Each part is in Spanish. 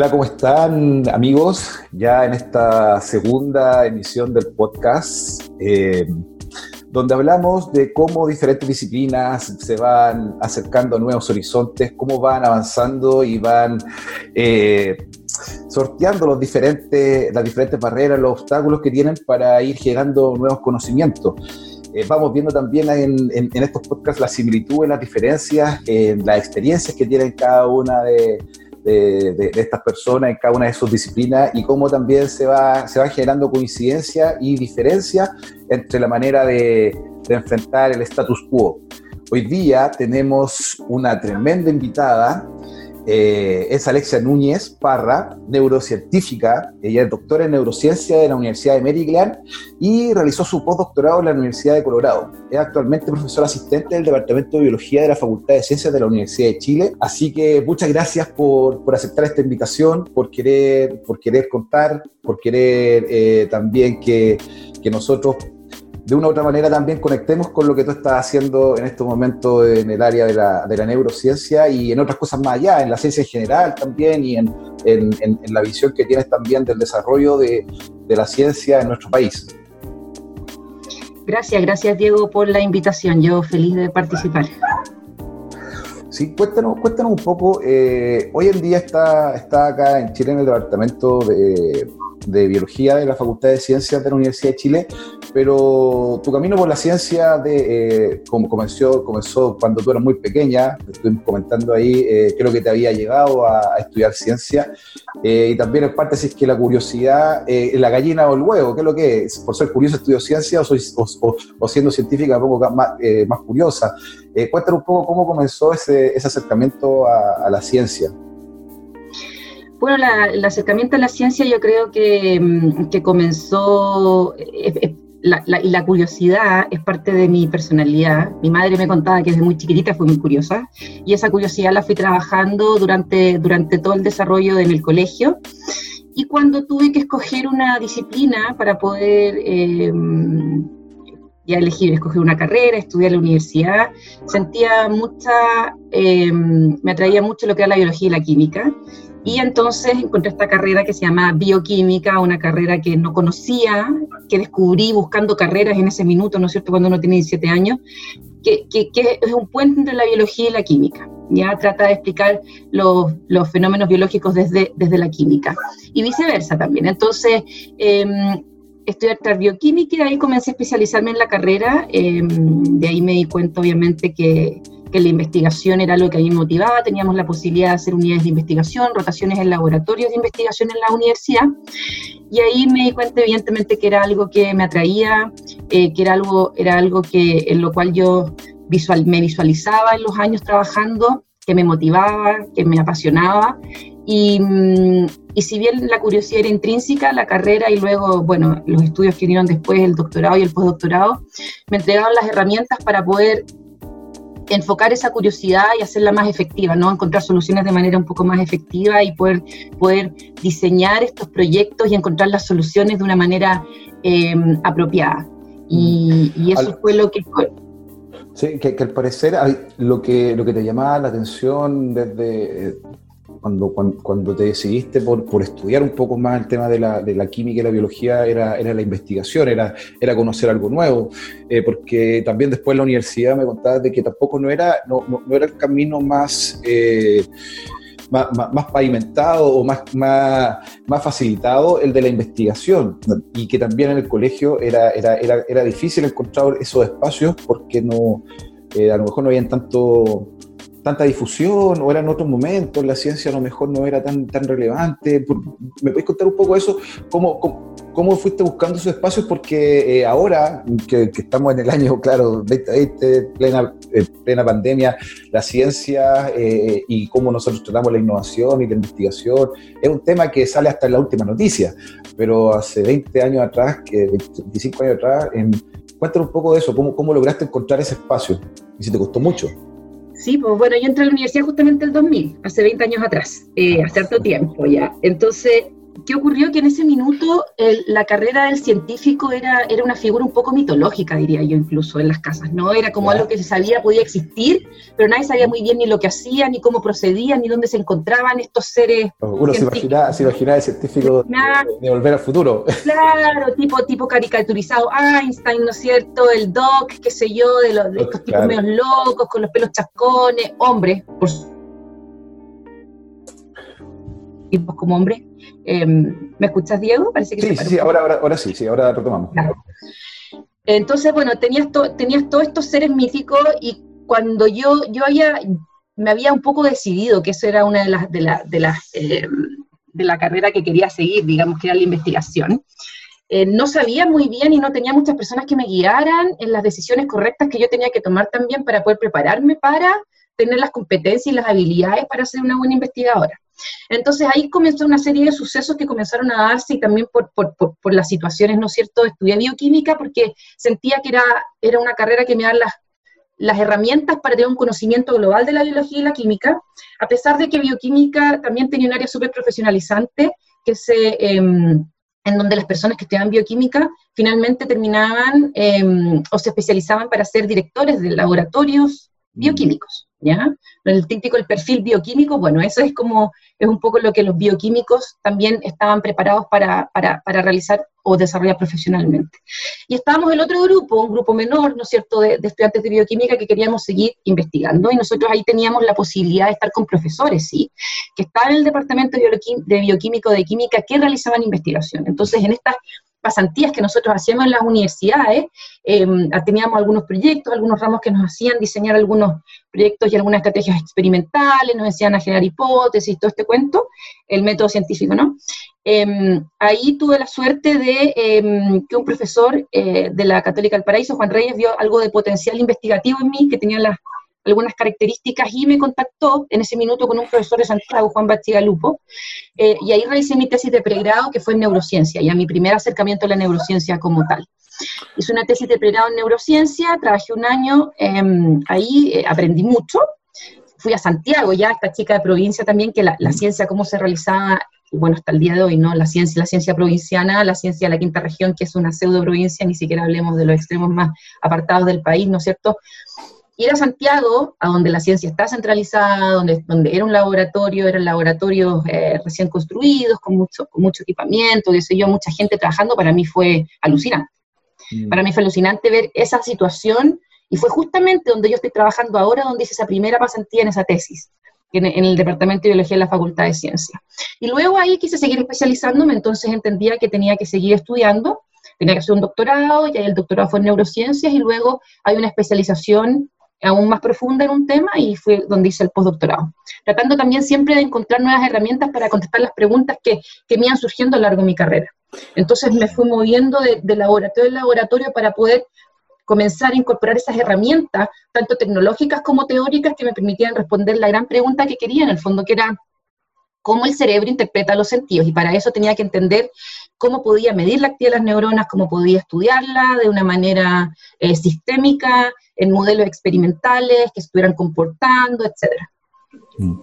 Hola, ¿cómo están amigos? Ya en esta segunda emisión del podcast, eh, donde hablamos de cómo diferentes disciplinas se van acercando a nuevos horizontes, cómo van avanzando y van eh, sorteando los diferentes, las diferentes barreras, los obstáculos que tienen para ir llegando nuevos conocimientos. Eh, vamos viendo también en, estos podcasts las similitudes, las diferencias, en las experiencias que tienen cada una de, estas personas en cada una de sus disciplinas y cómo también se va, se va generando coincidencia y diferencia entre la manera de, de enfrentar el status quo. Hoy día tenemos una tremenda invitada eh, es Alexia Núñez Parra, neurocientífica. Ella es doctora en neurociencia de la Universidad de Maryland y realizó su postdoctorado en la Universidad de Colorado. Es actualmente profesora asistente del Departamento de Biología de la Facultad de Ciencias de la Universidad de Chile. Así que muchas gracias por, por aceptar esta invitación, por querer, por querer contar, por querer eh, también que, que nosotros de una u otra manera también conectemos con lo que tú estás haciendo en este momento en el área de la, de la neurociencia y en otras cosas más allá, en la ciencia en general también y en la visión que tienes también del desarrollo de, de la ciencia en nuestro país. Gracias, gracias Diego por la invitación. Yo feliz de participar. Sí, cuéntanos, cuéntanos un poco. Eh, hoy en día está, está acá en Chile en el departamento de, Biología de la Facultad de Ciencias de la Universidad de Chile, pero tu camino por la ciencia de, eh, comenzó, comenzó cuando tú eras muy pequeña, estoy comentando ahí, eh, creo que te había llegado a, estudiar ciencia, eh, y también en parte si es que la curiosidad, la gallina o el huevo, ¿qué es lo que es? ¿Por ser curioso estudio ciencia o, soy, o, siendo científica poco más, más curiosa? Cuéntanos un poco cómo comenzó ese, acercamiento a, la ciencia. Bueno, el acercamiento a la ciencia yo creo que, mm, comenzó, eh, eh, y la curiosidad es parte de mi personalidad. Mi madre me contaba que desde muy chiquitita fue muy curiosa y esa curiosidad la fui trabajando durante, durante todo el desarrollo en el colegio. Y cuando tuve que escoger una disciplina para poder eh, ya elegir, escoger una carrera, estudiar la universidad, sentía mucha, me atraía mucho lo que era la biología y la química. Y entonces encontré esta carrera que se llama bioquímica, una carrera que no conocía, que descubrí buscando carreras en ese minuto, ¿no es cierto?, cuando uno tiene 17 años, que, que, es un puente entre la biología y la química. Ya trata de explicar los, los fenómenos biológicos desde, desde la química y viceversa también. Entonces, eh, estudiar bioquímica y ahí comencé a especializarme en la carrera. Em, de ahí me di cuenta, obviamente, que que la investigación era lo que a mí me motivaba, teníamos la posibilidad de hacer unidades de investigación, rotaciones en laboratorios de investigación en la universidad, y ahí me di cuenta evidentemente que era algo que me atraía, eh, que era algo, era algo que, en lo cual yo visual, me visualizaba en los años trabajando, que me motivaba, que me apasionaba, y, mm, y, si bien la curiosidad era intrínseca, la carrera y luego, bueno, los estudios que vinieron después, el doctorado y el postdoctorado, me entregaron las herramientas para poder enfocar esa curiosidad y hacerla más efectiva, ¿no? Encontrar soluciones de manera un poco más efectiva y poder, poder diseñar estos proyectos y encontrar las soluciones de una manera em, apropiada. Y, mm. eso fue lo que... Sí, que, al parecer lo que, lo que te llamaba la atención desde, cuando, cuando, te decidiste por, por, estudiar un poco más el tema de la, de la, química y la biología era, era la investigación, era, era conocer algo nuevo, eh, porque también después en la universidad me contabas de que tampoco no era, no, no, era el camino más, eh, más, más, pavimentado o más, más, facilitado el de la investigación, y que también en el colegio era, era, era, era difícil encontrar esos espacios porque no, eh, a lo mejor no habían tanto tanta difusión o era en otros momentos, la ciencia a lo mejor no era tan, tan relevante. ¿Me puedes contar un poco eso? ¿Cómo, cómo, fuiste buscando esos espacios? Porque eh, ahora que, estamos en el año, claro, 2020, plena, eh, plena pandemia, la ciencia eh, y cómo nosotros tratamos la innovación y la investigación es un tema que sale hasta en la última noticia, pero hace 20 años atrás, que 25 años atrás, en, cuéntanos un poco de eso, cómo, cómo lograste encontrar ese espacio y si te costó mucho. Sí, pues bueno, yo entré a la universidad justamente el 2000, hace 20 años atrás, hace harto tiempo ya. Entonces, ¿qué ocurrió? Que en ese minuto la carrera del científico era, era una figura un poco mitológica, diría yo, incluso en las casas, ¿no? Era como algo que se sabía podía existir, pero nadie sabía muy bien ni lo que hacían, ni cómo procedían, ni dónde se encontraban estos seres. Uno se imaginaba, se imaginaba el científico de, volver al futuro. Claro, tipo, tipo caricaturizado, Einstein, ¿no es cierto? El Doc, qué sé yo, de, los, de estos tipos medio locos, con los pelos chascones, hombres, por tipos como hombres. Em, ¿Me escuchas, Diego? Parece que sí, sí, ahora, ahora, ahora, sí, sí, ahora retomamos. Entonces, bueno, tenías, tenías todos estos seres míticos y cuando yo, yo había, me había un poco decidido que eso era una de las, de, la, de, las, em, de la carrera que quería seguir, digamos, que era la investigación. Eh, no sabía muy bien y no tenía muchas personas que me guiaran en las decisiones correctas que yo tenía que tomar también para poder prepararme para tener las competencias y las habilidades para ser una buena investigadora. Entonces ahí comenzó una serie de sucesos que comenzaron a darse y también por, por, las situaciones, ¿no es cierto? Estudié bioquímica porque sentía que era, era una carrera que me daba las, las herramientas para tener un conocimiento global de la biología y la química, a pesar de que bioquímica también tenía un área súper profesionalizante que se... Em, en donde las personas que estudiaban bioquímica finalmente terminaban em, o se especializaban para ser directores de laboratorios bioquímicos. ¿Ya? El típico, el perfil bioquímico, bueno, eso es como, es un poco lo que los bioquímicos también estaban preparados para, para, para realizar o desarrollar profesionalmente. Y estábamos el otro grupo, un grupo menor, ¿no es cierto?, de, estudiantes de bioquímica que queríamos seguir investigando, y nosotros ahí teníamos la posibilidad de estar con profesores, ¿sí?, que estaban en el departamento de bioquímico de química que realizaban investigación. Entonces, en estas pasantías que nosotros hacíamos en las universidades, em, teníamos algunos proyectos, algunos ramos que nos hacían diseñar algunos proyectos y algunas estrategias experimentales, nos decían a generar hipótesis, todo este cuento, el método científico, ¿no? Em, ahí tuve la suerte de em, que un profesor eh, de la Católica del Paraíso, Juan Reyes, vio algo de potencial investigativo en mí, que tenía las algunas características y me contactó en ese minuto con un profesor de Santiago, Juan Bastigalupo, eh, y ahí realicé mi tesis de pregrado que fue en neurociencia, ya mi primer acercamiento a la neurociencia como tal. Hice una tesis de pregrado en neurociencia, trabajé un año, em, ahí eh, aprendí mucho, fui a Santiago ya, esta chica de provincia también, que la, la ciencia, cómo se realizaba bueno, hasta el día de hoy, ¿no? La ciencia, la ciencia provinciana, la ciencia de la quinta región, que es una pseudo provincia, ni siquiera hablemos de los extremos más apartados del país, ¿no es cierto? Ir a Santiago, a donde la ciencia está centralizada, donde, donde era un laboratorio, eran laboratorios eh, recién construidos, con mucho, con mucho equipamiento, qué sé yo, mucha gente trabajando, para mí fue alucinante. Mm. Para mí fue alucinante ver esa situación y fue justamente donde yo estoy trabajando ahora, donde hice esa primera pasantía en esa tesis, en, en el Departamento de Biología de la Facultad de Ciencia. Y luego ahí quise seguir especializándome, entonces entendía que tenía que seguir estudiando, tenía que hacer un doctorado, y ahí el doctorado fue en neurociencias, y luego hay una especialización aún más profunda en un tema y fue donde hice el postdoctorado. Tratando también siempre de encontrar nuevas herramientas para contestar las preguntas que, que me iban surgiendo a lo largo de mi carrera. Entonces me fui moviendo de, laboratorio en laboratorio para poder comenzar a incorporar esas herramientas, tanto tecnológicas como teóricas, que me permitían responder la gran pregunta que quería en el fondo, que era cómo el cerebro interpreta los sentidos. Y para eso tenía que entender cómo podía medir la actividad de las neuronas, cómo podía estudiarla de una manera eh, sistémica, en modelos experimentales que estuvieran comportando, etcétera. Mm.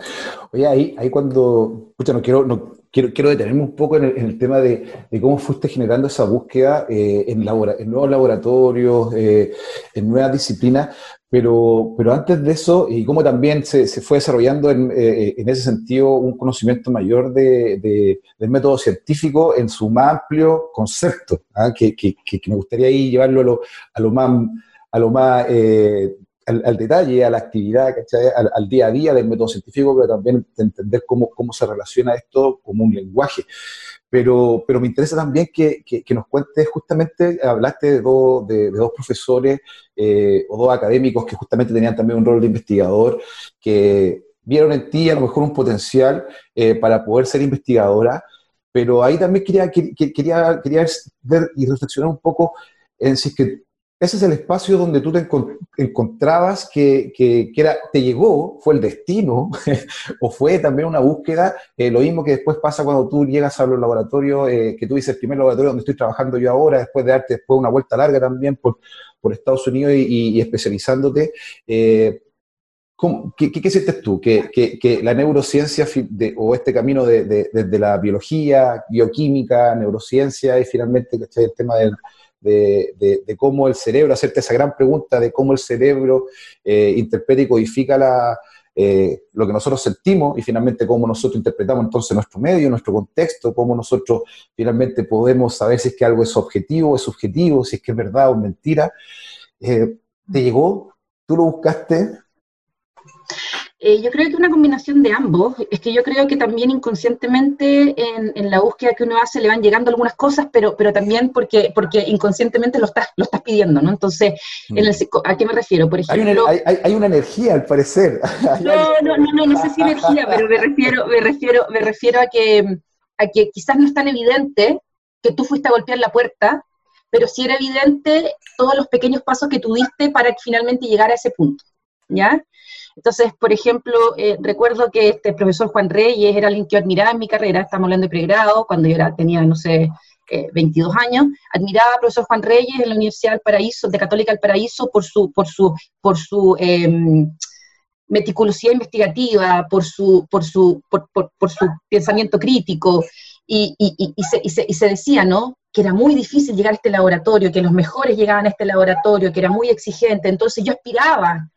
Oye, ahí, cuando, escucha, no quiero, no, quiero, quiero detenerme un poco en el, tema de, cómo fuiste generando esa búsqueda eh, en, en, nuevos laboratorios, eh, en nuevas disciplinas, pero, pero antes de eso, y cómo también se, se fue desarrollando en, eh, en, ese sentido un conocimiento mayor de, del método científico en su más amplio concepto, ¿ah? que, que, que, me gustaría ahí llevarlo a lo, a lo más a lo más eh, al, detalle, a la actividad, al, día a día del método científico, pero también entender cómo, cómo se relaciona esto como un lenguaje. Pero, pero me interesa también que, que, nos cuentes justamente, hablaste de, dos, de, dos profesores eh, o dos académicos que justamente tenían también un rol de investigador, que vieron en ti a lo mejor un potencial eh, para poder ser investigadora, pero ahí también quería, quería, quería ver y reflexionar un poco en si es que ese es el espacio donde tú te encontrabas que, que, era, te llegó, fue el destino, o fue también una búsqueda, eh, lo mismo que después pasa cuando tú llegas a los laboratorios, eh, que tú dices el primer laboratorio donde estoy trabajando yo ahora, después de darte después una vuelta larga también por, por Estados Unidos y, especializándote. Eh, qué, sientes tú? ¿Que, la neurociencia o este camino desde de, la biología, bioquímica, neurociencia y finalmente el tema de, cómo el cerebro, hacerte esa gran pregunta de cómo el cerebro eh, interpreta y codifica la, eh, lo que nosotros sentimos y finalmente cómo nosotros interpretamos entonces nuestro medio, nuestro contexto, cómo nosotros finalmente podemos saber si es que algo es objetivo o es subjetivo, si es que es verdad o mentira. Eh, ¿Te llegó? ¿Tú lo buscaste? Eh, yo creo que una combinación de ambos. Es que yo creo que también inconscientemente en, la búsqueda que uno hace le van llegando algunas cosas, pero, pero también porque, porque inconscientemente lo estás, lo estás pidiendo, ¿no? Entonces, en el, ¿a qué me refiero? Por ejemplo... Hay una, hay, una energía, al parecer. No, no, no, no, no sé si energía, pero me refiero, me refiero, me refiero a que, a que quizás no es tan evidente que tú fuiste a golpear la puerta, pero sí era evidente todos los pequeños pasos que tú diste para que finalmente llegara a ese punto, ¿ya? Entonces, por ejemplo, eh, recuerdo que este profesor Juan Reyes era alguien que yo admiraba en mi carrera, estamos hablando de pregrado, cuando yo era, tenía, no sé, 22 eh, años, admiraba al profesor Juan Reyes en la Universidad del Paraíso, de Católica del Paraíso, por su, por su, por su em, meticulosidad investigativa, por su, por su, por, por, su pensamiento crítico, y, y, y, se, se, y, se, decía, ¿no? Que era muy difícil llegar a este laboratorio, que los mejores llegaban a este laboratorio, que era muy exigente. Entonces yo aspiraba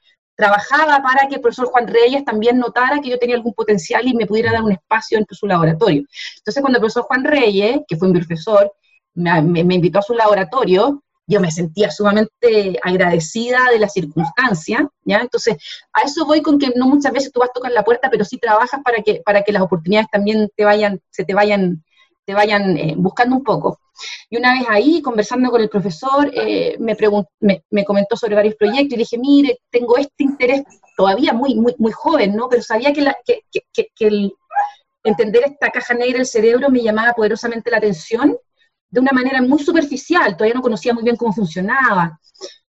trabajaba para que el profesor Juan Reyes también notara que yo tenía algún potencial y me pudiera dar un espacio en su laboratorio. Entonces, cuando el profesor Juan Reyes, que fue mi profesor, me, invitó a su laboratorio, yo me sentía sumamente agradecida de la circunstancia, ¿ya? Entonces, a eso voy con que no muchas veces tú vas a tocar la puerta, pero sí trabajas para que, para que las oportunidades también te vayan, se te vayan, te vayan eh, buscando un poco. Y una vez ahí, conversando con el profesor, eh, me, me, comentó sobre varios proyectos y dije, mire, tengo este interés todavía muy, muy, muy joven, ¿no? Pero sabía que, la, que, entender esta caja negra del cerebro me llamaba poderosamente la atención de una manera muy superficial, todavía no conocía muy bien cómo funcionaba.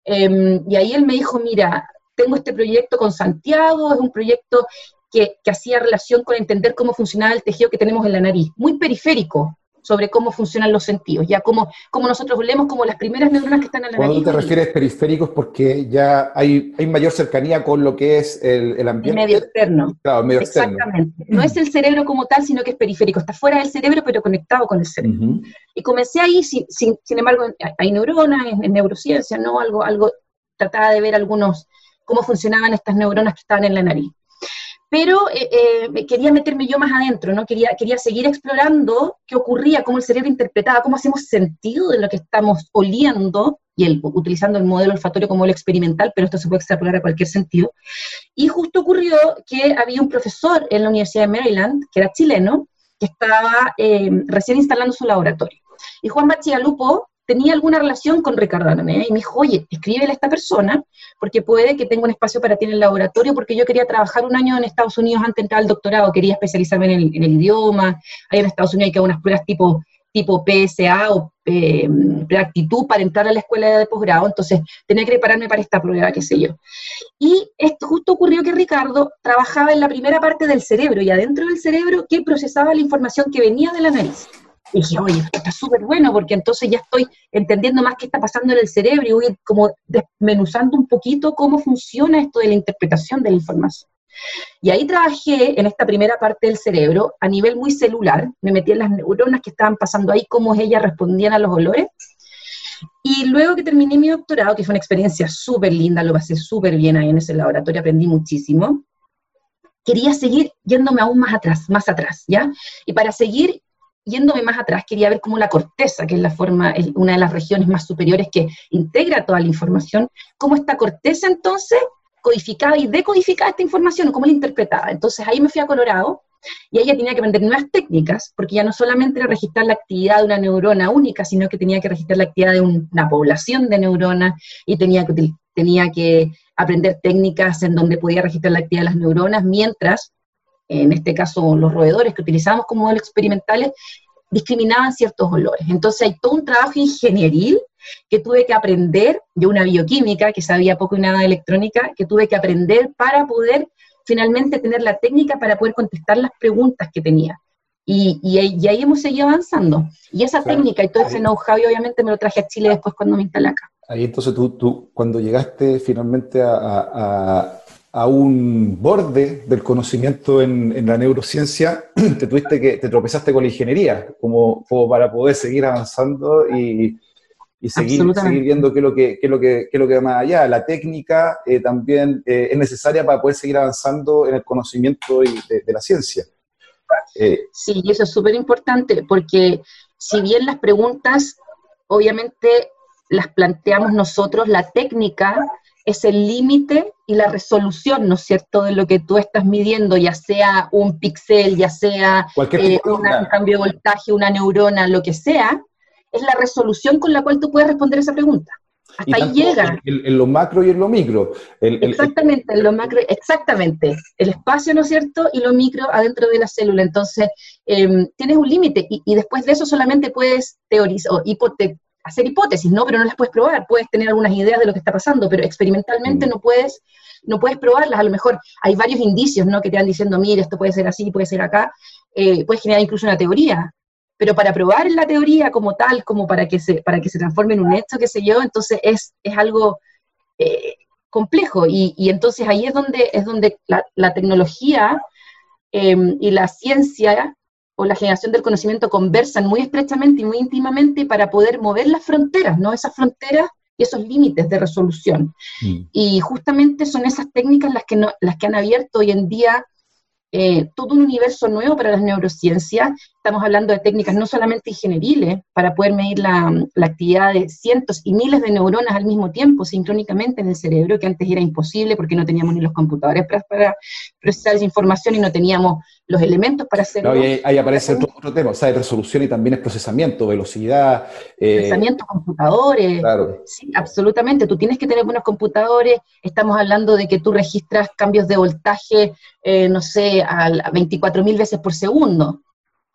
Em, y ahí él me dijo, mira, tengo este proyecto con Santiago, es un proyecto que, que, hacía relación con entender cómo funcionaba el tejido que tenemos en la nariz, muy periférico, sobre cómo funcionan los sentidos, ya como, como nosotros leemos como las primeras neuronas que están en la Cuando te refieres periféricos, porque ya hay, hay mayor cercanía con lo que es el, ambiente. El medio externo. Claro, medio Exactamente. No es el cerebro como tal, sino que es periférico, está fuera del cerebro, pero conectado con el cerebro. Y comencé ahí, sin, sin, embargo, hay neuronas, en, neurociencia, ¿no? Algo, algo, trataba de ver algunos, cómo funcionaban estas neuronas que estaban en la nariz pero eh, eh, quería meterme yo más adentro, ¿no? Quería, quería seguir explorando qué ocurría, cómo el cerebro interpretaba, cómo hacemos sentido de lo que estamos oliendo, y el, utilizando el modelo olfatorio como el experimental, pero esto se puede extrapolar a cualquier sentido. Y justo ocurrió que había un profesor en la Universidad de Maryland, que era chileno, que estaba eh, recién instalando su laboratorio. Y Juan Bachigalupo tenía alguna relación con Ricardo Aranea y me dijo, oye, escríbele a esta persona porque puede que tenga un espacio para ti en el laboratorio, porque yo quería trabajar un año en Estados Unidos antes de entrar al doctorado, quería especializarme en el, idioma, ahí en Estados Unidos hay que unas pruebas tipo, tipo PSA o eh, para entrar a la escuela de posgrado, entonces tenía que prepararme para esta prueba, qué sé yo. Y justo ocurrió que Ricardo trabajaba en la primera parte del cerebro y adentro del cerebro que procesaba la información que venía de la nariz. Y dije, oye, esto está súper bueno porque entonces ya estoy entendiendo más qué está pasando en el cerebro y voy como desmenuzando un poquito cómo funciona esto de la interpretación de la información. Y ahí trabajé en esta primera parte del cerebro a nivel muy celular, me metí en las neuronas que estaban pasando ahí, cómo ellas respondían a los olores. Y luego que terminé mi doctorado, que fue una experiencia súper linda, lo pasé súper bien ahí en ese laboratorio, aprendí muchísimo, quería seguir yéndome aún más atrás, más atrás, ¿ya? Y para seguir yéndome más atrás, quería ver cómo la corteza, que es la forma, una de las regiones más superiores que integra toda la información, cómo esta corteza entonces codificaba y decodificaba esta información, cómo la interpretaba. Entonces ahí me fui a Colorado y ella tenía que aprender nuevas técnicas, porque ya no solamente era registrar la actividad de una neurona única, sino que tenía que registrar la actividad de una población de neuronas y tenía tenía que aprender técnicas en donde podía registrar la actividad de las neuronas, mientras en este caso los roedores que utilizamos como modelos experimentales, discriminaban ciertos olores. Entonces hay todo un trabajo ingenieril que tuve que aprender, de una bioquímica que sabía poco y nada de electrónica, que tuve que aprender para poder finalmente tener la técnica para poder contestar las preguntas que tenía. Y, y, ahí hemos seguido avanzando. Y esa técnica y todo ese know-how, obviamente me lo traje a Chile después cuando me instalé acá. Ahí entonces tú, tú cuando llegaste finalmente a, a un borde del conocimiento en, la neurociencia, te tuviste que, te tropezaste con la ingeniería, como, para poder seguir avanzando y, seguir, seguir, viendo qué es lo que, qué lo que, qué lo que va más allá. La técnica eh, también eh, es necesaria para poder seguir avanzando en el conocimiento de, de la ciencia. Eh, sí, y eso es súper importante, porque si bien las preguntas, obviamente las planteamos nosotros, la técnica es el límite y la resolución, ¿no es cierto?, de lo que tú estás midiendo, ya sea un píxel, ya sea eh, un cambio de voltaje, una neurona, lo que sea, es la resolución con la cual tú puedes responder esa pregunta. Hasta ahí llega. En, lo macro y en lo micro. exactamente, en lo macro, exactamente. El espacio, ¿no es cierto? Y lo micro adentro de la célula. Entonces, em, tienes un límite y, después de eso solamente puedes teorizar o hacer hipótesis, ¿no? Pero no las puedes probar. Puedes tener algunas ideas de lo que está pasando, pero experimentalmente mm. no puedes no puedes probarlas, a lo mejor hay varios indicios, ¿no? Que te van diciendo, mire, esto puede ser así, puede ser acá, eh, puedes generar incluso una teoría, pero para probar la teoría como tal, como para que se, para que se transforme en un hecho, qué sé yo, entonces es, es algo eh, complejo. Y, y, entonces ahí es donde, es donde la, tecnología em, y la ciencia o la generación del conocimiento conversan muy estrechamente y muy íntimamente para poder mover las fronteras, ¿no? Esas fronteras y esos límites de resolución. Mm. Y justamente son esas técnicas las que, no, las que han abierto hoy en día eh, todo un universo nuevo para las neurociencias. Estamos hablando de técnicas no solamente ingenieriles para poder medir la, actividad de cientos y miles de neuronas al mismo tiempo, sincrónicamente en el cerebro, que antes era imposible porque no teníamos ni los computadores para, procesar esa información y no teníamos los elementos para hacerlo. ahí, aparece otro, tema, o sea, resolución y también es procesamiento, velocidad. Eh, procesamiento, computadores. Claro. Sí, absolutamente. Tú tienes que tener buenos computadores. Estamos hablando de que tú registras cambios de voltaje, eh, no sé, a 24.000 veces por segundo.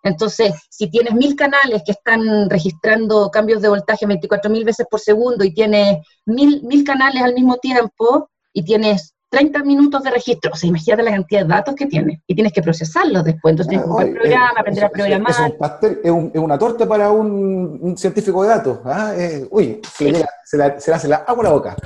Entonces, si tienes mil canales que están registrando cambios de voltaje 24.000 veces por segundo y tienes mil, mil canales al mismo tiempo y tienes 30 minutos de registro, o sea, imagínate la cantidad de datos que tienes y tienes que procesarlos después. Entonces tienes que el programa, eh, aprender a programar. Es, un pastel, es, un, es, una torta para un, científico de datos. ¿ah? Eh, uy, se, le, se, le hace la agua a la boca.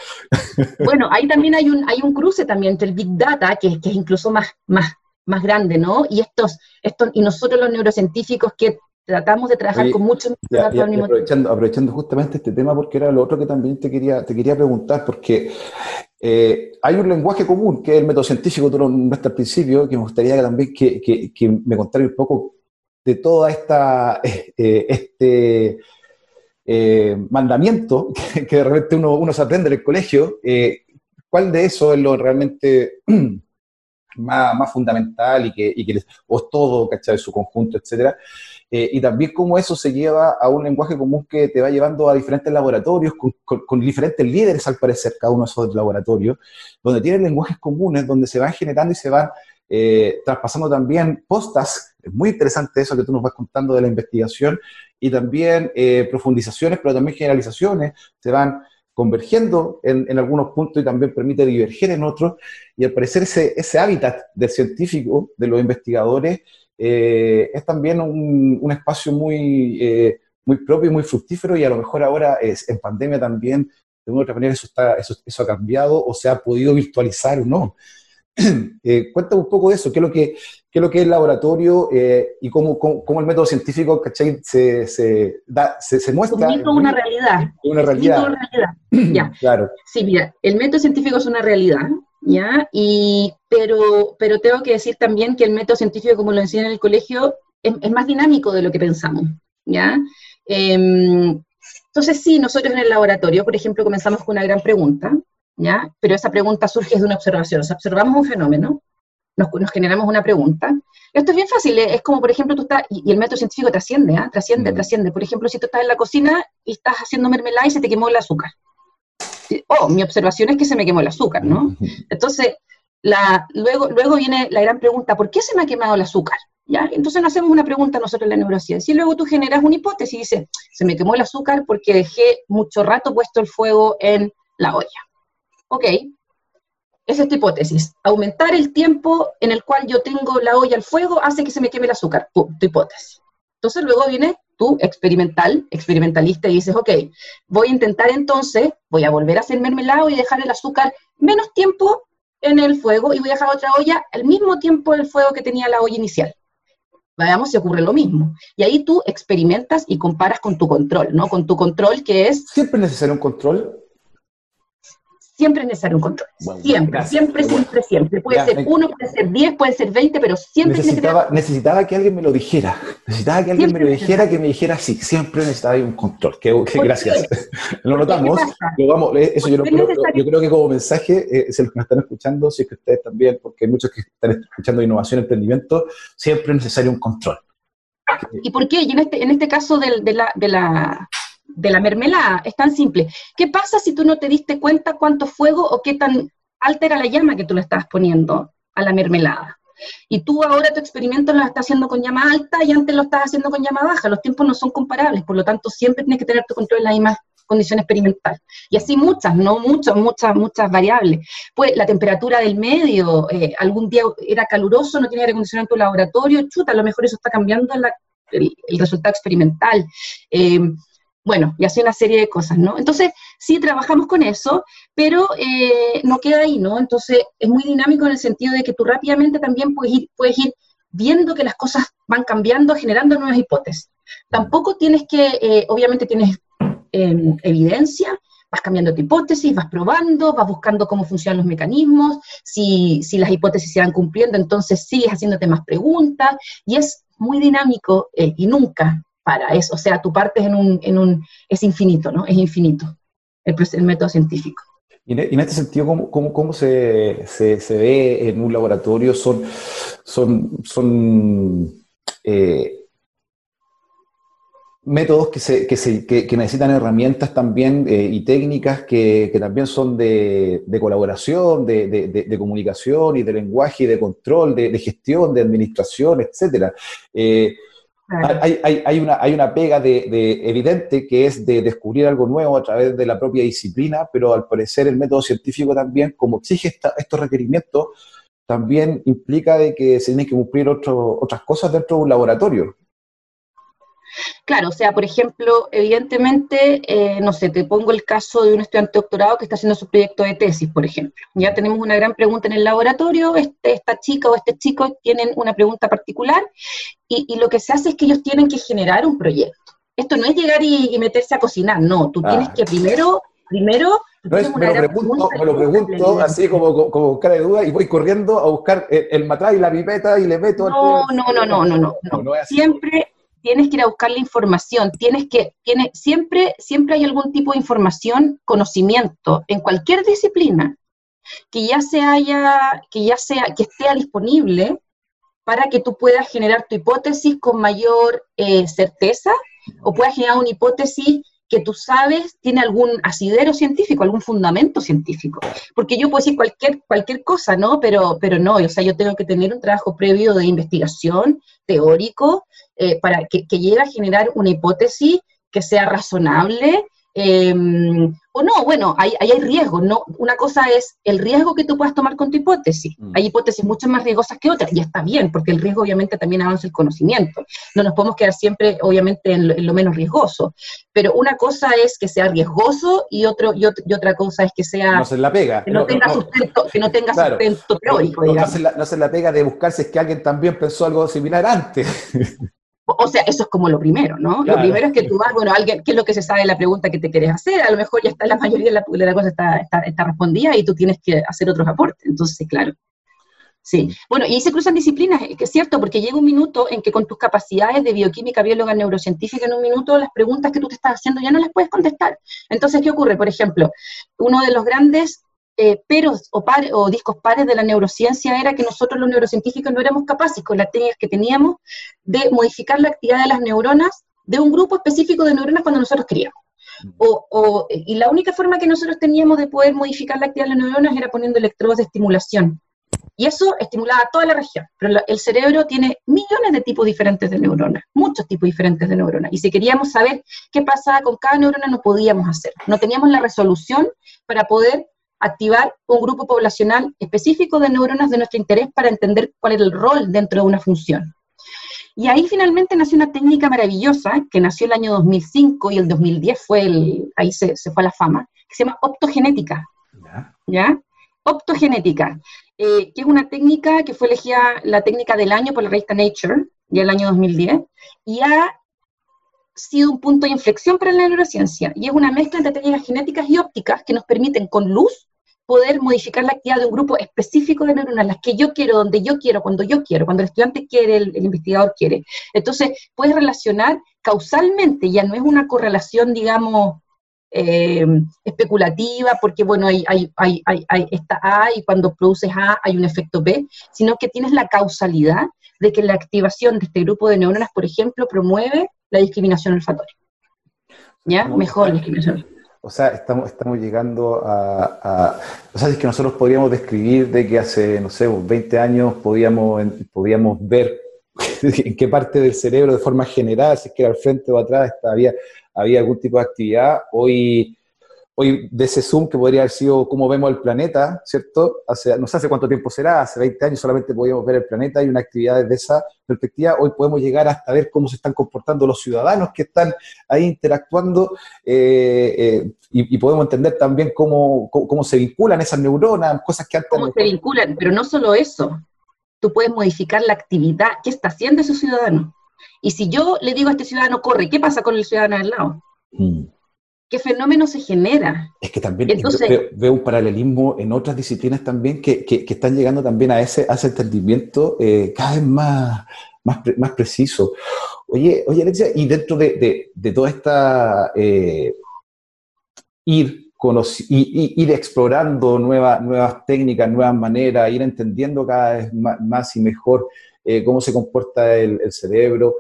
Bueno, ahí también hay un, hay un cruce también entre el Big Data, que, que es incluso más, más, más grande, ¿no? Y estos, estos, y nosotros los neurocientíficos que tratamos de trabajar con muchos mismo aprovechando, aprovechando justamente este tema, porque era lo otro que también te quería, te quería preguntar, porque eh, hay un lenguaje común, que es el método científico, tú lo al principio, que me gustaría también que, que, me contara un poco de toda esta, eh, este eh, mandamiento que, que, de repente uno, uno se aprende en el colegio. ¿Cuál de eso es lo realmente más, fundamental y que, y que o es todo, ¿cachai? Su conjunto, etcétera. Eh, y también cómo eso se lleva a un lenguaje común que te va llevando a diferentes laboratorios, con, diferentes líderes al parecer, cada uno de esos laboratorios, donde tienen lenguajes comunes, donde se van generando y se van eh, traspasando también postas, es muy interesante eso que tú nos vas contando de la investigación, y también eh, profundizaciones, pero también generalizaciones, se van convergiendo en, algunos puntos y también permite diverger en otros. Y al parecer ese, ese hábitat del científico, de los investigadores, eh, es también un, espacio muy, eh, muy propio y muy fructífero y a lo mejor ahora es, en pandemia también, de una u otra manera, eso, está, eso, eso ha cambiado o se ha podido virtualizar o no. Eh, cuéntame un poco de eso, qué es lo que, qué es, lo que es el laboratorio eh, y cómo, cómo, el método científico Se, se, da, se, muestra. Un mito, una realidad. Una realidad. Una realidad. ya. Claro. Sí, mira, el método científico es una realidad, ¿ya? Y, pero, pero tengo que decir también que el método científico, como lo enseñan en el colegio, es, es más dinámico de lo que pensamos, ¿ya? Eh, entonces, sí, nosotros en el laboratorio, por ejemplo, comenzamos con una gran pregunta, ¿ya? Pero esa pregunta surge de una observación. O sea, observamos un fenómeno, nos, generamos una pregunta. Esto es bien fácil, ¿eh? es como, por ejemplo, tú estás, y, el método científico trasciende, ¿ah? Trasciende, mm. trasciende. Por ejemplo, si tú estás en la cocina y estás haciendo mermelada y se te quemó el azúcar. Oh, mi observación es que se me quemó el azúcar, ¿no? Entonces, la, luego, luego viene la gran pregunta, ¿por qué se me ha quemado el azúcar? ¿Ya? Entonces nos hacemos una pregunta nosotros en la neurociencia y luego tú generas una hipótesis y dices, se me quemó el azúcar porque dejé mucho rato puesto el fuego en la olla. Ok, es esta hipótesis. Aumentar el tiempo en el cual yo tengo la olla al fuego hace que se me queme el azúcar. tu hipótesis. Entonces luego viene tú, experimental, experimentalista, y dices, ok, voy a intentar entonces, voy a volver a hacer mermelado y dejar el azúcar menos tiempo en el fuego y voy a dejar otra olla al mismo tiempo del fuego que tenía la olla inicial. Veamos si ocurre lo mismo. Y ahí tú experimentas y comparas con tu control, ¿no? Con tu control que es... ¿Siempre es necesario un control? Siempre es necesario un control. siempre, siempre, siempre, siempre. Puede ser uno, puede ser diez, puede ser veinte, pero siempre necesitaba, necesitaba que alguien me lo dijera. Necesitaba que alguien me lo dijera, que me dijera sí, siempre necesitaba un control. Que, gracias. lo notamos. vamos, eh, eso yo, yo, creo que como mensaje, eh, si los que me están escuchando, si es que ustedes también, porque hay muchos que están escuchando innovación, emprendimiento, siempre es necesario un control. ¿Y por qué? Y en este, en este caso de, la, de la de la mermelada. Es tan simple. ¿Qué pasa si tú no te diste cuenta cuánto fuego o qué tan alta era la llama que tú le estabas poniendo a la mermelada? Y tú ahora tu experimento lo estás haciendo con llama alta y antes lo estás haciendo con llama baja. Los tiempos no son comparables, por lo tanto siempre tienes que tener tu control en la misma condición experimental. Y así muchas, no muchas, muchas, muchas variables. Pues la temperatura del medio, eh, algún día era caluroso, no tenía aire acondicionado en tu laboratorio, chuta, a lo mejor eso está cambiando el, resultado experimental. Eh, bueno, y así una serie de cosas, ¿no? Entonces, sí trabajamos con eso, pero eh, no queda ahí, ¿no? Entonces, es muy dinámico en el sentido de que tú rápidamente también puedes ir, puedes ir viendo que las cosas van cambiando, generando nuevas hipótesis. Tampoco tienes que, eh, obviamente tienes em, evidencia, vas cambiando tu hipótesis, vas probando, vas buscando cómo funcionan los mecanismos, si, si las hipótesis se van cumpliendo, entonces sigues haciéndote más preguntas, y es muy dinámico eh, y nunca para eso. O sea, tu parte es, en un, en un, es infinito, ¿no? Es infinito el, método científico. Y en este sentido, ¿cómo, cómo, cómo se, se, se, ve en un laboratorio? Son, son, son eh, métodos que, se, que, se, que, necesitan herramientas también eh, y técnicas que, también son de, de colaboración, de, de, comunicación y de lenguaje y de control, de, gestión, de administración, etcétera. Eh, hay, hay, una, hay una pega de, evidente que es de descubrir algo nuevo a través de la propia disciplina, pero al parecer el método científico también, como exige estos requerimientos, también implica de que se tienen que cumplir otras cosas dentro de un laboratorio. Claro, o sea, por ejemplo, evidentemente, eh, no sé, te pongo el caso de un estudiante doctorado que está haciendo su proyecto de tesis, por ejemplo. Ya tenemos una gran pregunta en el laboratorio, este, esta chica o este chico tienen una pregunta particular y, lo que se hace es que ellos tienen que generar un proyecto. Esto no es llegar y, meterse a cocinar, no, tú tienes ah. que primero, primero no es, me, lo pregunto, me lo pregunto así como, como cara de duda y voy corriendo a buscar el, el y la pipeta y le meto... No, no, no, no, no, no, no, no. Siempre, tienes que ir a buscar la información, tienes que, tiene, siempre, siempre hay algún tipo de información, conocimiento, en cualquier disciplina, que ya se haya, que ya sea, que esté disponible para que tú puedas generar tu hipótesis con mayor eh, certeza o puedas generar una hipótesis que tú sabes tiene algún asidero científico, algún fundamento científico. Porque yo puedo decir cualquier, cualquier cosa, ¿no? Pero, pero no, o sea, yo tengo que tener un trabajo previo de investigación teórico eh, para que, que llegue a generar una hipótesis que sea razonable Em, o no, bueno, ahí, hay riesgo. No, una cosa es el riesgo que tú puedas tomar con tu hipótesis. Mm. Hay hipótesis mucho más riesgosas que otras, y está bien, porque el riesgo obviamente también avanza el conocimiento. No nos podemos quedar siempre, obviamente, en lo, menos riesgoso. Pero una cosa es que sea riesgoso y, otro, y, otra cosa es que sea... No se la pega. Que no, tenga sustento, que no tenga sustento teórico. No, se la, no se la pega de buscar si es que alguien también pensó algo similar antes. O sea, eso es como lo primero, ¿no? Lo primero es que tú vas, bueno, alguien, ¿qué es lo que se sabe de la pregunta que te quieres hacer? A lo mejor ya está la mayoría de la, de la cosa está, está, respondida y tú tienes que hacer otros aportes. Entonces, claro. Sí. Bueno, y se cruzan disciplinas, que es cierto, porque llega un minuto en que con tus capacidades de bioquímica, bióloga, neurocientífica, en un minuto las preguntas que tú te estás haciendo ya no las puedes contestar. Entonces, ¿qué ocurre? Por ejemplo, uno de los grandes eh, peros o, o discos pares de la neurociencia era que nosotros los neurocientíficos no éramos capaces con las técnicas que teníamos de modificar la actividad de las neuronas de un grupo específico de neuronas cuando nosotros queríamos. O, y la única forma que nosotros teníamos de poder modificar la actividad de las neuronas era poniendo electrodos de estimulación. Y eso estimulaba a toda la región. Pero el cerebro tiene millones de tipos diferentes de neuronas, muchos tipos diferentes de neuronas. Y si queríamos saber qué pasaba con cada neurona, no podíamos hacer. No teníamos la resolución para poder activar un grupo poblacional específico de neuronas de nuestro interés para entender cuál es el rol dentro de una función. Y ahí finalmente nació una técnica maravillosa que nació el año 2005 y el 2010 fue el, ahí se, fue a la fama, que se llama optogenética. ¿Ya? optogenética, eh, que es una técnica que fue elegida la técnica del año por la revista Nature, ya el año 2010, y ha sido un punto de inflexión para la neurociencia, y es una mezcla entre técnicas genéticas y ópticas que nos permiten con luz poder modificar la actividad de un grupo específico de neuronas, las que yo quiero, donde yo quiero, cuando yo quiero, cuando el estudiante quiere, el, investigador quiere. Entonces, puedes relacionar causalmente, ya no es una correlación, digamos, eh, especulativa, porque bueno, hay, hay, hay, hay, está A y cuando produces A hay un efecto B, sino que tienes la causalidad de que la activación de este grupo de neuronas, por ejemplo, promueve la discriminación olfatoria. ¿Ya? Mejor discriminación o sea, estamos, estamos llegando a, O sea, es que nosotros podríamos describir de que hace, no sé, 20 años podíamos, podíamos ver en qué parte del cerebro de forma general, si es que era al frente o atrás, había, había algún tipo de actividad. Hoy hoy de ese zoom que podría haber sido cómo vemos el planeta, ¿cierto? Hace, no sé hace cuánto tiempo será, hace 20 años solamente podíamos ver el planeta y una actividad desde esa perspectiva, hoy podemos llegar hasta ver cómo se están comportando los ciudadanos que están ahí interactuando eh, eh, y, podemos entender también cómo, cómo, se vinculan esas neuronas, cosas que antes... Cómo se vinculan, pero no solo eso, tú puedes modificar la actividad que está haciendo ese ciudadano. Y si yo le digo a este ciudadano, corre, ¿qué pasa con el ciudadano al lado? Mm qué fenómeno se genera. Es que también veo, un paralelismo en otras disciplinas también que, están llegando también a ese, ese entendimiento eh, cada vez más, más, preciso. Oye, oye, Alexia, y dentro de, toda esta eh, ir, ir explorando nuevas, nuevas técnicas, nuevas maneras, ir entendiendo cada vez más, y mejor eh, cómo se comporta el, cerebro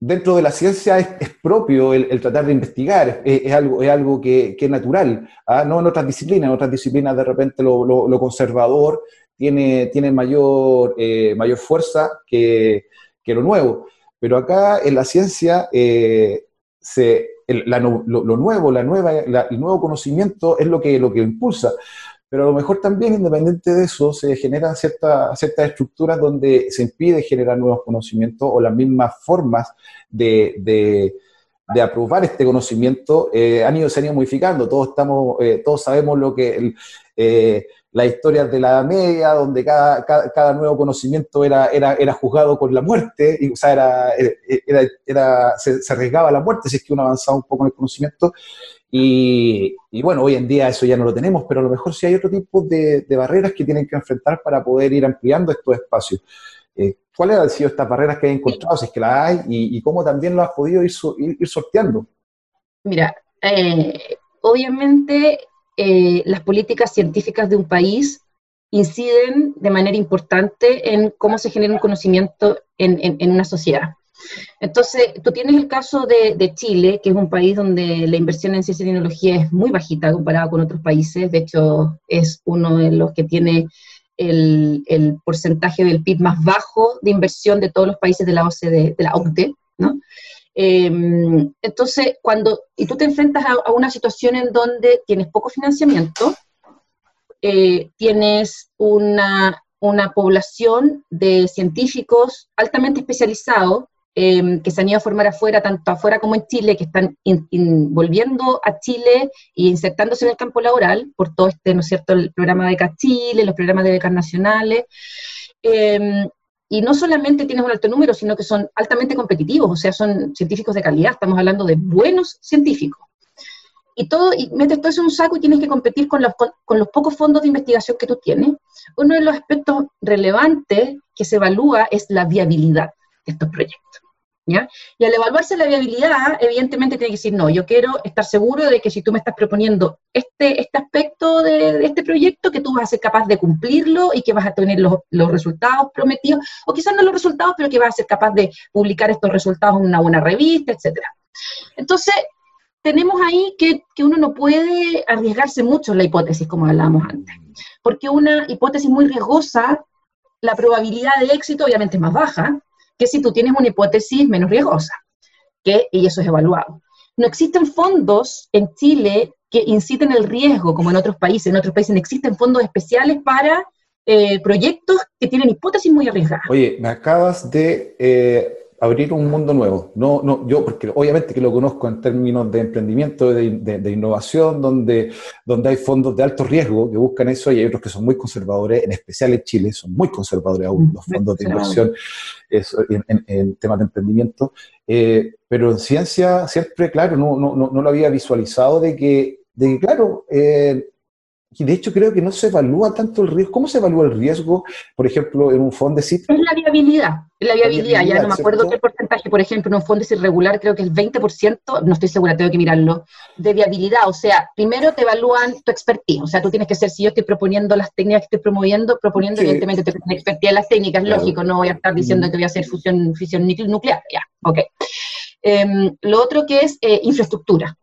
dentro de la ciencia es, propio el, tratar de investigar, es, algo, es algo que, es natural, ¿ah? no en otras disciplinas, en otras disciplinas de repente lo, conservador tiene, tiene mayor, eh, mayor fuerza que, lo nuevo, pero acá en la ciencia eh, se, lo, nuevo, la nueva, el nuevo conocimiento es lo que, lo que impulsa. Pero a lo mejor también, independiente de eso, se generan ciertas ciertas estructuras donde se impide generar nuevos conocimientos o las mismas formas de, de, aprobar este conocimiento eh, han ido, se han ido modificando. Todos, estamos, eh, todos sabemos lo que eh, las historias de la Media, donde cada, cada, nuevo conocimiento era, era, era, juzgado con la muerte, y, o sea, era, era, se, arriesgaba la muerte si es que uno avanzaba un poco en el conocimiento. Y, bueno, hoy en día eso ya no lo tenemos, pero a lo mejor sí hay otro tipo de, barreras que tienen que enfrentar para poder ir ampliando estos espacios. Eh, ¿Cuáles han sido estas barreras que hay encontrado, si es que las hay, y, cómo también lo has podido ir, ir, sorteando? Mira, eh, obviamente eh, las políticas científicas de un país inciden de manera importante en cómo se genera un conocimiento en una sociedad. Entonces, tú tienes el caso de, Chile, que es un país donde la inversión en ciencia y tecnología es muy bajita comparada con otros países, de hecho es uno de los que tiene el, porcentaje del PIB más bajo de inversión de todos los países de la OCDE, de la OCDE, ¿no? Em, entonces, cuando y tú te enfrentas a, una situación en donde tienes poco financiamiento, eh, tienes una, una población de científicos altamente especializados Em, que se han ido a formar afuera, tanto afuera como en Chile, que están volviendo a Chile e insertándose en el campo laboral por todo este, ¿no es cierto?, el programa de becas Chile, los programas de becas nacionales. Y no solamente tienes un alto número, sino que son altamente competitivos, o sea, son científicos de calidad, estamos hablando de buenos científicos. Y, todo, y metes todo eso en un saco y tienes que competir con los, con los pocos fondos de investigación que tú tienes. Uno de los aspectos relevantes que se evalúa es la viabilidad de estos proyectos. Y al evaluarse la viabilidad, evidentemente tiene que decir, no, yo quiero estar seguro de que si tú me estás proponiendo este, este aspecto de, este proyecto, que tú vas a ser capaz de cumplirlo y que vas a tener los, resultados prometidos, o quizás no los resultados, pero que vas a ser capaz de publicar estos resultados en una buena revista, etc. Entonces, tenemos ahí que, que uno no puede arriesgarse mucho en la hipótesis, como hablábamos antes, porque una hipótesis muy riesgosa, la probabilidad de éxito obviamente es más baja, que si tú tienes una hipótesis menos riesgosa, que, y eso es evaluado. No existen fondos en Chile que inciten el riesgo, como en otros países. En otros países existen fondos especiales para eh, proyectos que tienen hipótesis muy arriesgadas. Oye, me acabas de... Eh, abrir un mundo nuevo. No, no, yo, porque obviamente que lo conozco en términos de emprendimiento, de, de, innovación, donde, donde hay fondos de alto riesgo que buscan eso y hay otros que son muy conservadores, en especial en Chile, son muy conservadores aún los fondos de inversión en, temas de emprendimiento. Eh, pero en ciencia siempre, claro, no, no, no, lo había visualizado de que, de que claro, eh, y de hecho creo que no se evalúa tanto el riesgo. ¿Cómo se evalúa el riesgo, por ejemplo, en un fondo de Es la viabilidad, la viabilidad, ya no me acuerdo qué porcentaje, por ejemplo, en un fondo irregular creo que el 20%, no estoy segura, tengo que mirarlo, de viabilidad. O sea, primero te evalúan tu expertise, o sea, tú tienes que ser, si yo estoy proponiendo las técnicas que estoy promoviendo, proponiendo evidentemente tu expertise en las técnicas, lógico, no voy a estar diciendo que voy a hacer fusión, fisión nuclear, ya, ok. Em, lo otro que es eh, infraestructura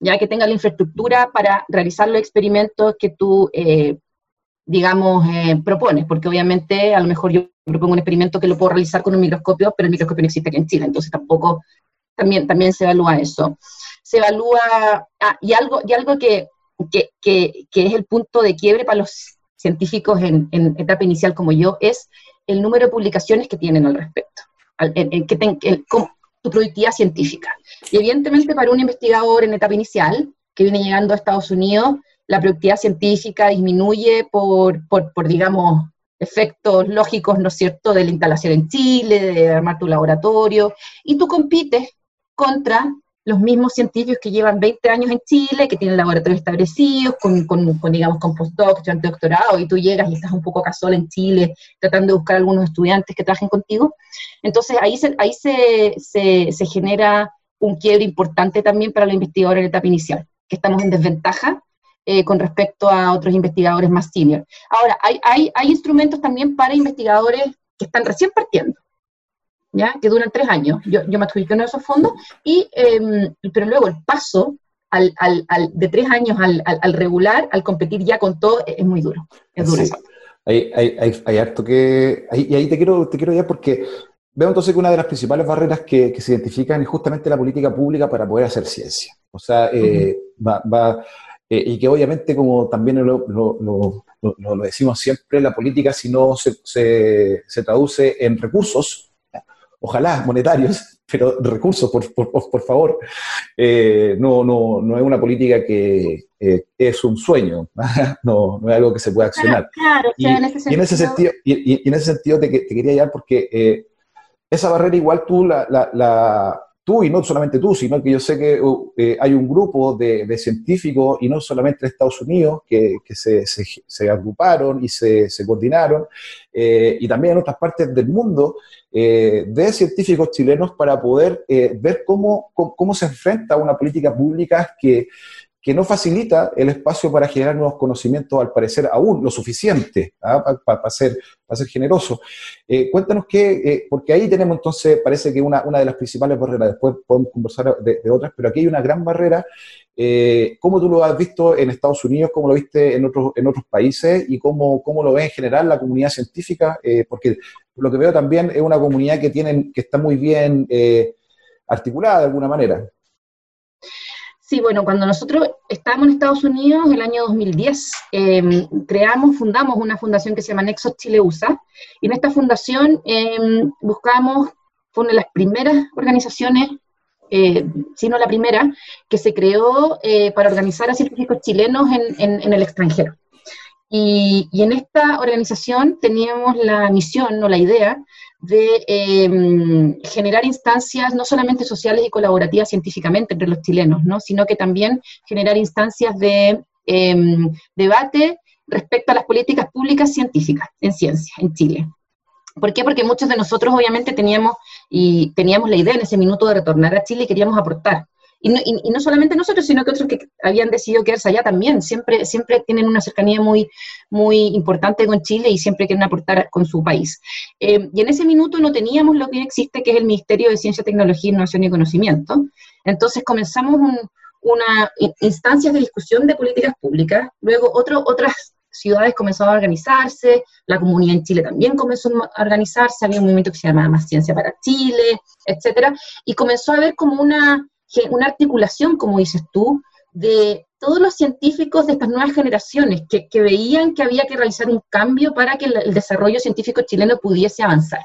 ya que tenga la infraestructura para realizar los experimentos que tú, eh, digamos, eh, propones, porque obviamente a lo mejor yo propongo un experimento que lo puedo realizar con un microscopio, pero el microscopio no existe aquí en Chile, entonces tampoco, también, también se evalúa eso. Se evalúa, ah, y algo, y algo que, que, que, es el punto de quiebre para los científicos en, en, etapa inicial como yo, es el número de publicaciones que tienen al respecto. en, que ten, tu productividad científica. Y evidentemente para un investigador en etapa inicial, que viene llegando a Estados Unidos, la productividad científica disminuye por, por, por, digamos, efectos lógicos, ¿no es cierto?, de la instalación en Chile, de armar tu laboratorio, y tú compites contra los mismos científicos que llevan 20 años en Chile, que tienen laboratorios establecidos, con, con, con digamos, con postdoc, doctorado, y tú llegas y estás un poco acá en Chile, tratando de buscar algunos estudiantes que trabajen contigo. Entonces ahí se, ahí se, se, genera un quiebre importante también para los investigadores en etapa inicial, que estamos en desventaja eh, con respecto a otros investigadores más senior. Ahora, hay, hay instrumentos también para investigadores que están recién partiendo que duran tres años. Yo, yo me adjudiqué uno de esos fondos, y, em, pero luego el paso al, al, al, de tres años al, regular, al competir ya con todo, es muy duro. Es duro Hay, hay, hay, hay, harto que... y ahí te quiero, te quiero ya porque veo entonces que una de las principales barreras que, que, se identifican es justamente la política pública para poder hacer ciencia. O sea, eh, va, va eh, y que obviamente, como también lo, lo, lo, lo, decimos siempre, la política si no se, se, se traduce en recursos, ojalá monetarios, pero recursos, por, por, favor. Eh, no, no, no es una política que eh, es un sueño, no, no es algo que se pueda accionar. Claro, y, en ese sentido, y, en ese sentido te, te quería llevar porque eh, esa barrera igual tú la, la, tú y no solamente tú, sino que yo sé que uh, hay un grupo de, de, científicos, y no solamente en Estados Unidos, que, que se, se, se, agruparon y se, se coordinaron, y también en otras partes del mundo, eh, de científicos chilenos para poder eh, ver cómo, cómo, se enfrenta una política pública que, que no facilita el espacio para generar nuevos conocimientos, al parecer aún lo suficiente, ¿ah? para ser, ser generoso. Eh, cuéntanos qué, porque ahí tenemos entonces, parece que una, una de las principales barreras, después podemos conversar de, otras, pero aquí hay una gran barrera eh, ¿Cómo tú lo has visto en Estados Unidos? ¿Cómo lo viste en otros, en otros países? ¿Y cómo, cómo lo ve en general la comunidad científica? Eh, porque lo que veo también es una comunidad que, tienen, que está muy bien eh, articulada de alguna manera. Sí, bueno, cuando nosotros estábamos en Estados Unidos, el año 2010, em, creamos, fundamos una fundación que se llama Nexos Chile USA, y en esta fundación em, buscamos, fue una de las primeras organizaciones eh, sino la primera, que se creó eh, para organizar a científicos chilenos en, el extranjero. Y, en esta organización teníamos la misión o la idea de em, generar instancias no solamente sociales y colaborativas científicamente entre los chilenos, ¿no? sino que también generar instancias de em, debate respecto a las políticas públicas científicas en ciencia en Chile. ¿Por qué? Porque muchos de nosotros obviamente teníamos, y teníamos la idea en ese minuto de retornar a Chile y queríamos aportar. Y no, y, no, solamente nosotros, sino que otros que habían decidido quedarse allá también. Siempre, siempre tienen una cercanía muy, muy importante con Chile y siempre quieren aportar con su país. Eh, y en ese minuto no teníamos lo que existe, que es el Ministerio de Ciencia, Tecnología, Innovación y Conocimiento. Entonces comenzamos una instancia de discusión de políticas públicas, luego otro, otras ciudades comenzaron a organizarse, la comunidad en Chile también comenzó a organizarse, había un movimiento que se llamaba Más Ciencia para Chile, etcétera, y comenzó a haber como una, una articulación, como dices tú, de todos los científicos de estas nuevas generaciones que, veían que había que realizar un cambio para que el, desarrollo científico chileno pudiese avanzar.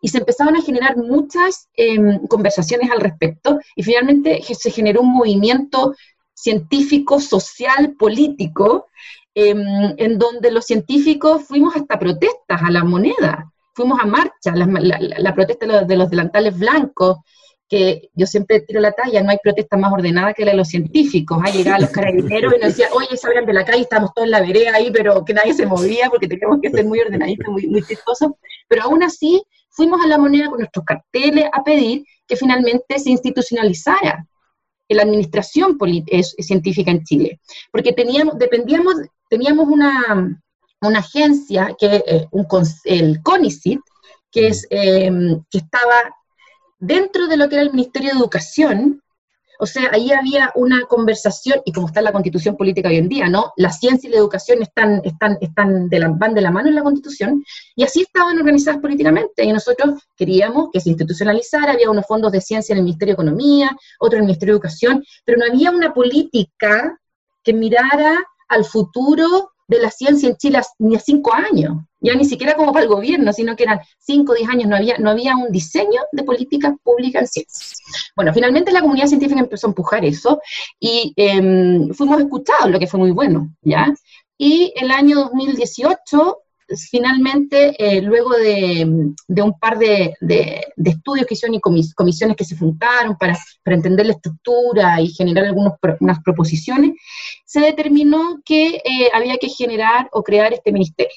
Y se empezaban a generar muchas em, conversaciones al respecto y finalmente se generó un movimiento científico, social, político, em, en donde los científicos fuimos hasta protestas a la moneda, fuimos a marcha, la, protesta de los delantales blancos, que yo siempre tiro la talla, no hay protesta más ordenada que la de los científicos. Ha llegado los carabineros y nos decían, oye, salgan de la calle, estamos todos en la vereda ahí, pero que nadie se movía porque teníamos que ser muy ordenaditos, muy, muy chistosos. Pero aún así, fuimos a la moneda con nuestros carteles a pedir que finalmente se institucionalizara la administración científica en Chile. Porque teníamos, dependíamos, teníamos una, una agencia, que, eh, un, el CONICIT, que, es, eh, que estaba dentro de lo que era el Ministerio de Educación, o sea, ahí había una conversación, y como está en la constitución política hoy en día, ¿no? La ciencia y la educación están, están, están de la, van de la mano en la constitución, y así estaban organizadas políticamente, y nosotros queríamos que se institucionalizara, había unos fondos de ciencia en el Ministerio de Economía, otro en el Ministerio de Educación, pero no había una política que mirara al futuro de la ciencia en Chile ni a cinco años, ya ni siquiera como para el gobierno, sino que eran cinco o diez años, no había, no había un diseño de políticas públicas en ciencia. Bueno, finalmente la comunidad científica empezó a empujar eso y em, fuimos escuchados, lo que fue muy bueno, ¿ya? Y el año 2018 finalmente, eh, luego de, un par de, estudios que hicieron y comisiones que se fundaron para, entender la estructura y generar algunas proposiciones, se determinó que eh, había que generar o crear este ministerio.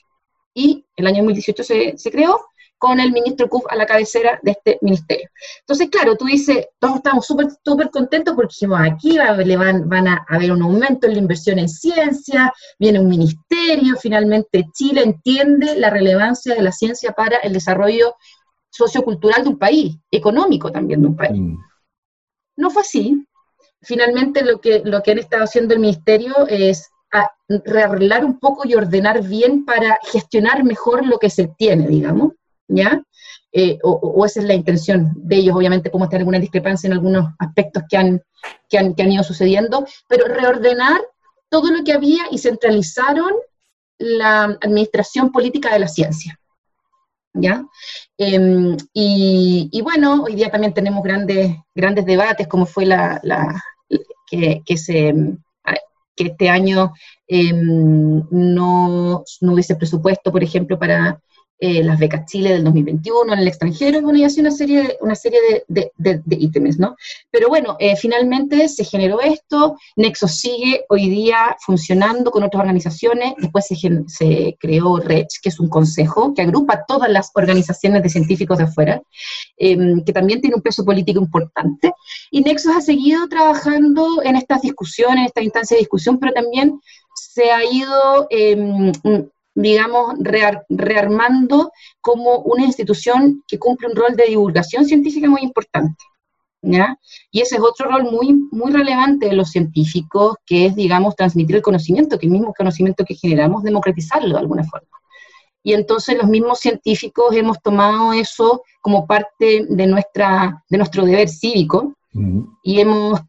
Y el año 2018 se, se creó, con el ministro Kuf a la cabecera de este ministerio. Entonces, claro, tú dices, todos estamos súper súper contentos porque dijimos, aquí le van, van a haber un aumento en la inversión en ciencia, viene un ministerio, finalmente Chile entiende la relevancia de la ciencia para el desarrollo sociocultural de un país, económico también de un país. Mm. No fue así. Finalmente lo que, lo que han estado haciendo el ministerio es rearreglar un poco y ordenar bien para gestionar mejor lo que se tiene, digamos. ¿ya? Eh, o, esa es la intención de ellos, obviamente podemos tener alguna discrepancia en algunos aspectos que han, que han, que han ido sucediendo, pero reordenar todo lo que había y centralizaron la administración política de la ciencia. ¿Ya? Em, y, bueno, hoy día también tenemos grandes, grandes debates, como fue la, que, se, que este año em, no, no hubiese presupuesto, por ejemplo, para eh, las becas Chile del 2021 en el extranjero, bueno, y así una serie de, una serie de, ítems, ¿no? Pero bueno, eh, finalmente se generó esto, Nexo sigue hoy día funcionando con otras organizaciones, después se, se creó RECH, que es un consejo que agrupa todas las organizaciones de científicos de afuera, em, que también tiene un peso político importante, y Nexo ha seguido trabajando en estas discusiones, en esta instancia de discusión, pero también se ha ido eh, digamos, rearmando como una institución que cumple un rol de divulgación científica muy importante. ¿ya? Y ese es otro rol muy, muy relevante de los científicos, que es, digamos, transmitir el conocimiento, que el mismo conocimiento que generamos, democratizarlo de alguna forma. Y entonces los mismos científicos hemos tomado eso como parte de, nuestra, de nuestro deber cívico y hemos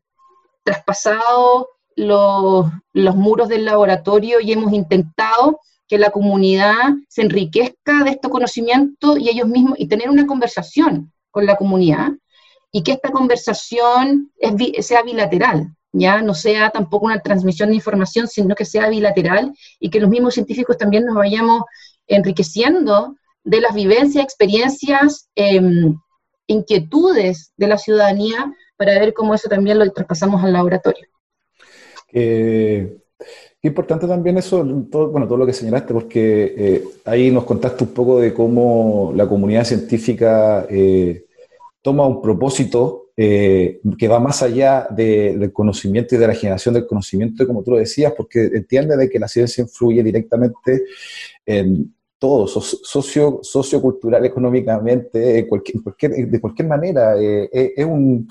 traspasado los, los muros del laboratorio y hemos intentado que la comunidad se enriquezca de estos conocimientos y ellos mismos, y tener una conversación con la comunidad, y que esta conversación sea bilateral, ya no sea tampoco una transmisión de información, sino que sea bilateral y que los mismos científicos también nos vayamos enriqueciendo de las vivencias, experiencias, em, inquietudes de la ciudadanía para ver cómo eso también lo traspasamos al laboratorio. Eh, Qué importante también eso, todo, bueno, todo lo que señalaste, porque eh, ahí nos contaste un poco de cómo la comunidad científica eh, toma un propósito eh, que va más allá del conocimiento y de la generación del conocimiento, como tú lo decías, porque entiende de que la ciencia influye directamente en todo, socio, sociocultural, económicamente, cualquier, de cualquier manera. es un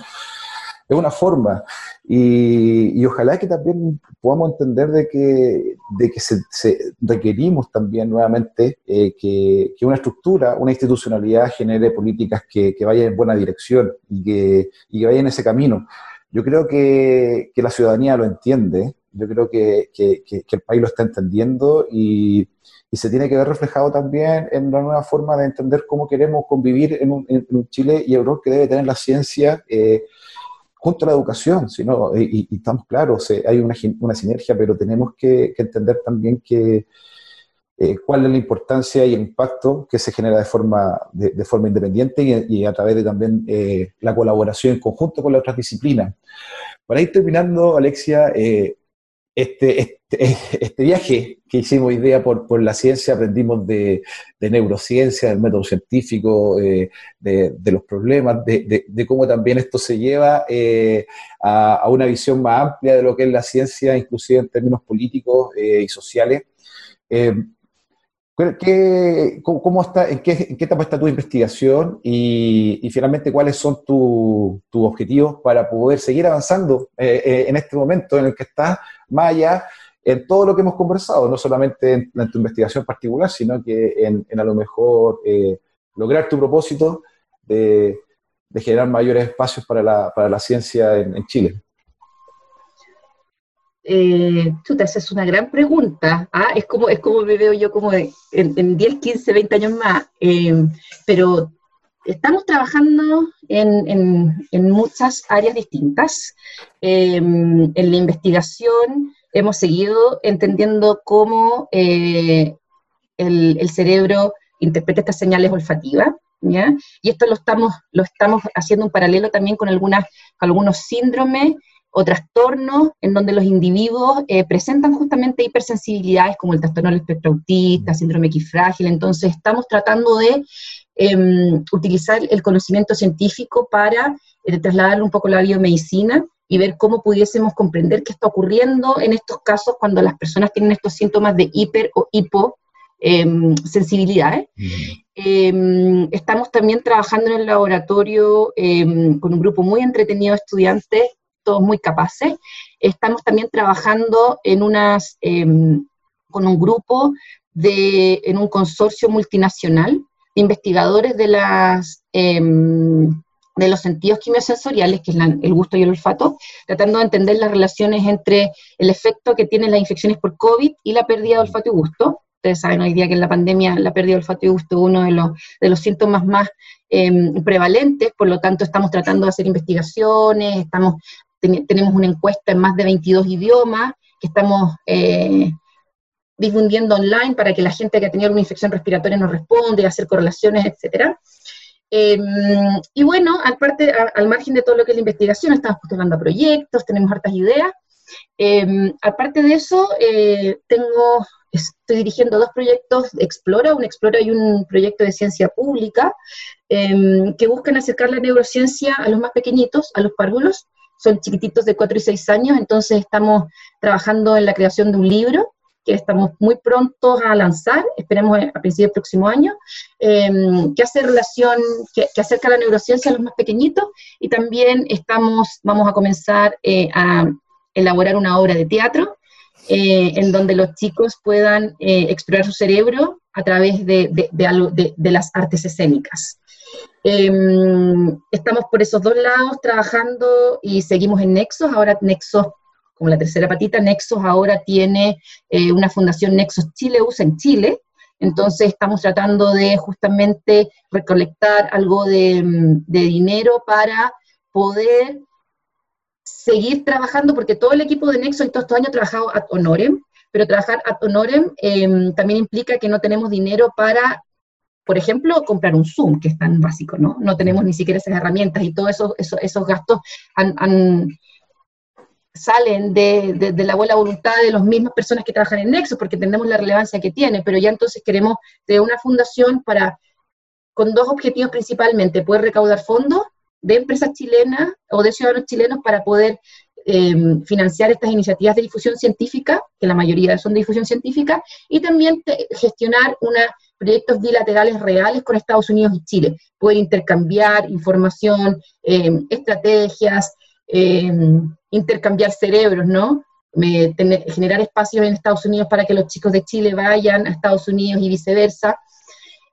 es una forma. Y, ojalá que también podamos entender de que, de que se, requerimos también nuevamente eh, que, que, una estructura, una institucionalidad genere políticas que, que vayan en buena dirección y que, y que vayan en ese camino. Yo creo que, que la ciudadanía lo entiende Yo creo que, el país lo está entendiendo y, se tiene que ver reflejado también en la nueva forma de entender cómo queremos convivir en un, Chile y el rol que debe tener la ciencia eh, junto a la educación. Sino, y, y, estamos claros, hay una, una, sinergia, pero tenemos que entender también que eh, cuál es la importancia y el impacto que se genera de forma, de, forma independiente y, a través de también eh, la colaboración en conjunto con las otras disciplinas. Para ir terminando, Alexia, eh, este, este, este, viaje que hicimos hoy día por, por la ciencia, aprendimos de, neurociencia, del método científico, de, de, los problemas, de, cómo también esto se lleva a, a, una visión más amplia de lo que es la ciencia, inclusive en términos políticos y sociales. ¿Qué, cómo, está, en, qué, etapa está tu investigación y, finalmente cuáles son tus objetivos para poder seguir avanzando eh, eh, en este momento en el que estás, más allá en todo lo que hemos conversado, no solamente en, tu investigación particular, sino que en, a lo mejor eh, lograr tu propósito de, generar mayores espacios para la, ciencia en Chile? Eh, chuta, esa es una gran pregunta. ¿ah? Es, como, es como me veo yo como en, 10, 15, 20 años más. Eh, pero estamos trabajando en, muchas áreas distintas. Eh, en la investigación hemos seguido entendiendo cómo el, cerebro interpreta estas señales olfativas. Y esto lo estamos, lo estamos haciendo en paralelo también con algunas, algunos síndromes o trastornos en donde los individuos eh, presentan justamente hipersensibilidades como el trastorno del espectro autista, síndrome X frágil. Entonces, estamos tratando de em, utilizar el conocimiento científico para eh, trasladar un poco la biomedicina y ver cómo pudiésemos comprender qué está ocurriendo en estos casos cuando las personas tienen estos síntomas de hiper o hipo em, sensibilidades. Em, estamos también trabajando en el laboratorio con un grupo muy entretenido de estudiantes todos muy capaces. Estamos también trabajando en unas, em, con un grupo de, en un consorcio multinacional de investigadores de, las, em, de los sentidos quimiosensoriales, que es el gusto y el olfato, tratando de entender las relaciones entre el efecto que tienen las infecciones por COVID y la pérdida de olfato y gusto. Ustedes saben hoy día que en la pandemia la pérdida de olfato y gusto es uno de los, de los síntomas más em, prevalentes, por lo tanto estamos tratando de hacer investigaciones, estamos tenemos una encuesta en más de 22 idiomas que estamos eh, difundiendo online para que la gente que ha tenido una infección respiratoria nos responda y hacer correlaciones, etc. Em, y bueno, aparte, al margen de todo lo que es la investigación, estamos postulando proyectos, tenemos hartas ideas. Em, aparte de eso, eh, tengo, estoy dirigiendo dos proyectos de Explora, un Explora y un proyecto de ciencia pública, que buscan acercar la neurociencia a los más pequeñitos, a los párvulos, son chiquititos de 4 y 6 años, entonces estamos trabajando en la creación de un libro que estamos muy prontos a lanzar, esperemos a principios del próximo año, em, que hace relación, que, acerca la neurociencia a los más pequeñitos, y también estamos, vamos a comenzar eh, a elaborar una obra de teatro eh, en donde los chicos puedan eh, explorar su cerebro a través de, las artes escénicas. Em, estamos por esos dos lados trabajando y seguimos en Nexos. Ahora Nexos, como la tercera patita, Nexos ahora tiene eh, una fundación Nexos Chile USA en Chile. Entonces estamos tratando de justamente recolectar algo de, dinero para poder seguir trabajando, porque todo el equipo de Nexos en todos estos años ha trabajado ad honorem, pero trabajar ad honorem em, también implica que no tenemos dinero para por ejemplo, comprar un Zoom, que es tan básico, ¿no? No tenemos ni siquiera esas herramientas y todos esos, esos, gastos salen de, la buena voluntad de las mismas personas que trabajan en Nexo, porque entendemos la relevancia que tiene, pero ya entonces queremos de una fundación para, con dos objetivos principalmente, poder recaudar fondos de empresas chilenas o de ciudadanos chilenos para poder Em, financiar estas iniciativas de difusión científica, que la mayoría son de difusión científica, y también gestionar unos proyectos bilaterales reales con Estados Unidos y Chile, poder intercambiar información, em, estrategias, em, intercambiar cerebros, ¿no? generar espacios en Estados Unidos para que los chicos de Chile vayan a Estados Unidos y viceversa.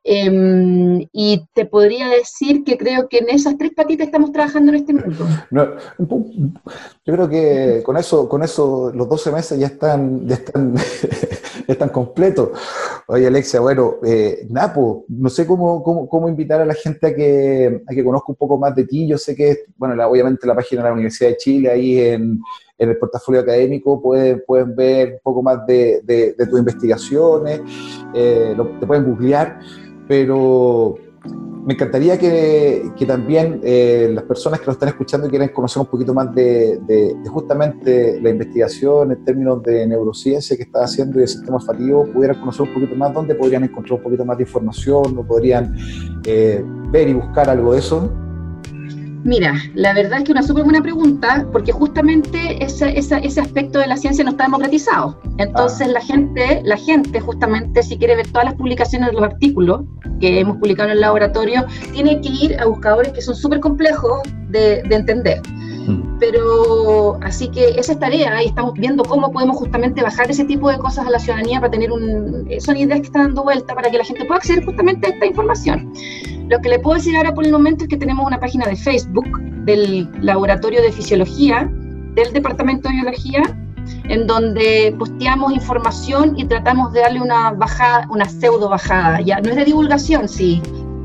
Em, y te podría decir que creo que en esas tres patitas estamos trabajando en este momento. yo creo que con eso, con eso los 12 meses ya están, ya están, están completos. Oye, Alexia, bueno, eh, Napo, no sé cómo, cómo, cómo, invitar a la gente a que, a que conozca un poco más de ti. Yo sé que, bueno, obviamente la página de la Universidad de Chile, ahí en, el portafolio académico pueden, pueden ver un poco más de, de, tus investigaciones, eh, te pueden googlear pero me encantaría que, también eh, las personas que nos están escuchando y quieren conocer un poquito más de, justamente la investigación en términos de neurociencia que está haciendo y de sistema olfativo pudieran conocer un poquito más, dónde podrían encontrar un poquito más de información o podrían eh, ver y buscar algo de eso. Mira, la verdad es que una súper buena pregunta, porque justamente ese, ese, aspecto de la ciencia no está democratizado. Entonces ah. la gente, la gente justamente si quiere ver todas las publicaciones de los artículos que hemos publicado en el laboratorio, tiene que ir a buscadores que son súper complejos de, de entender. Mm. Pero así que esa es tarea y estamos viendo cómo podemos justamente bajar ese tipo de cosas a la ciudadanía para tener un... Son ideas que están dando vuelta para que la gente pueda acceder justamente a esta información. Lo que le puedo decir ahora por el momento es que tenemos una página de Facebook del Laboratorio de Fisiología del Departamento de Biología, en donde posteamos información y tratamos de darle una bajada, una pseudo bajada. Ya no es de divulgación, sí,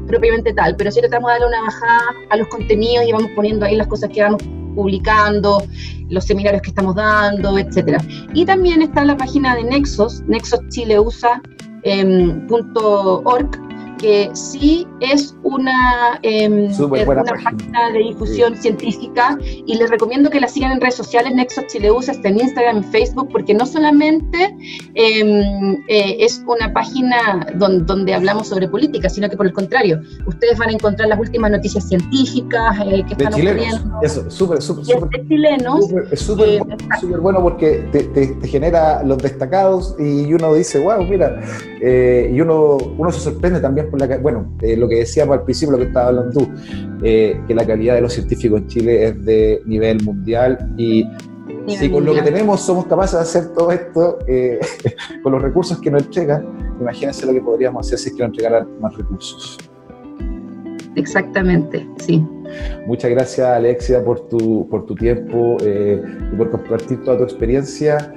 propiamente tal, pero sí tratamos de darle una bajada a los contenidos y vamos poniendo ahí las cosas que vamos publicando, los seminarios que estamos dando, etcétera. Y también está la página de Nexos, nexoschileusa.org, que sí es una, eh, una página de difusión científica y les recomiendo que la sigan en redes sociales, Nexos Chileusa, está en Instagram y Facebook, porque no solamente em, eh, es una página donde, donde, hablamos sobre política, sino que por el contrario, ustedes van a encontrar las últimas noticias científicas eh, que están ocurriendo. Eso, súper, súper, súper. chilenos. Es súper eh, bueno porque te, te, genera los destacados y uno dice, wow, mira, y uno, uno se sorprende también bueno, eh, lo que decíamos al principio, lo que estaba hablando tú, eh, que la calidad de los científicos en Chile es de nivel mundial y si con lo que tenemos somos capaces de hacer todo esto eh, con los recursos que nos entregan, imagínense lo que podríamos hacer si es que nos entregaran más recursos. Exactamente, sí. Muchas gracias Alexia por tu, por tu tiempo y por compartir toda tu experiencia.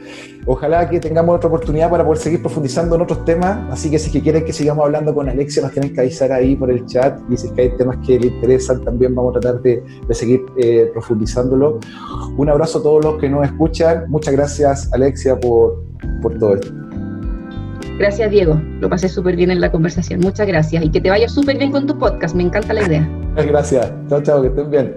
Ojalá que tengamos otra oportunidad para poder seguir profundizando en otros temas. Así que si que quieren que sigamos hablando con Alexia, nos tienen que avisar ahí por el chat. Y si es que hay temas que le interesan, también vamos a tratar de, seguir eh, profundizándolo. Un abrazo a todos los que nos escuchan. Muchas gracias, Alexia, por, por todo esto. Gracias, Diego. Lo pasé súper bien en la conversación. Muchas gracias. Y que te vaya súper bien con tu podcast. Me encanta la idea. Gracias. Chao, chao. Que estén bien.